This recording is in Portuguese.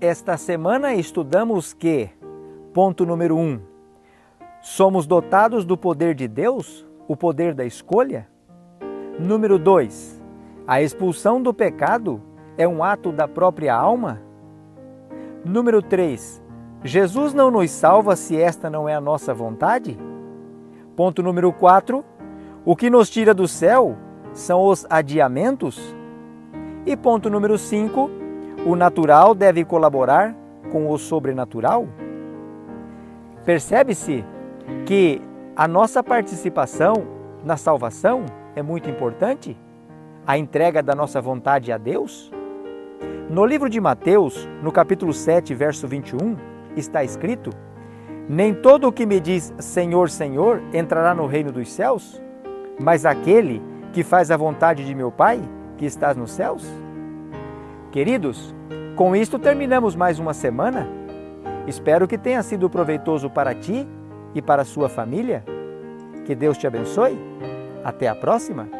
Esta semana estudamos que, ponto número 1, um, somos dotados do poder de Deus, o poder da escolha. Número 2, a expulsão do pecado é um ato da própria alma. Número 3, Jesus não nos salva se esta não é a nossa vontade. Ponto número 4, o que nos tira do céu são os adiamentos. E ponto número 5, o natural deve colaborar com o sobrenatural? Percebe-se que a nossa participação na salvação é muito importante? A entrega da nossa vontade a Deus? No livro de Mateus, no capítulo 7, verso 21, está escrito: Nem todo o que me diz Senhor, Senhor entrará no reino dos céus, mas aquele que faz a vontade de meu Pai que estás nos céus? Queridos, com isto terminamos mais uma semana. Espero que tenha sido proveitoso para ti e para a sua família. Que Deus te abençoe. Até a próxima!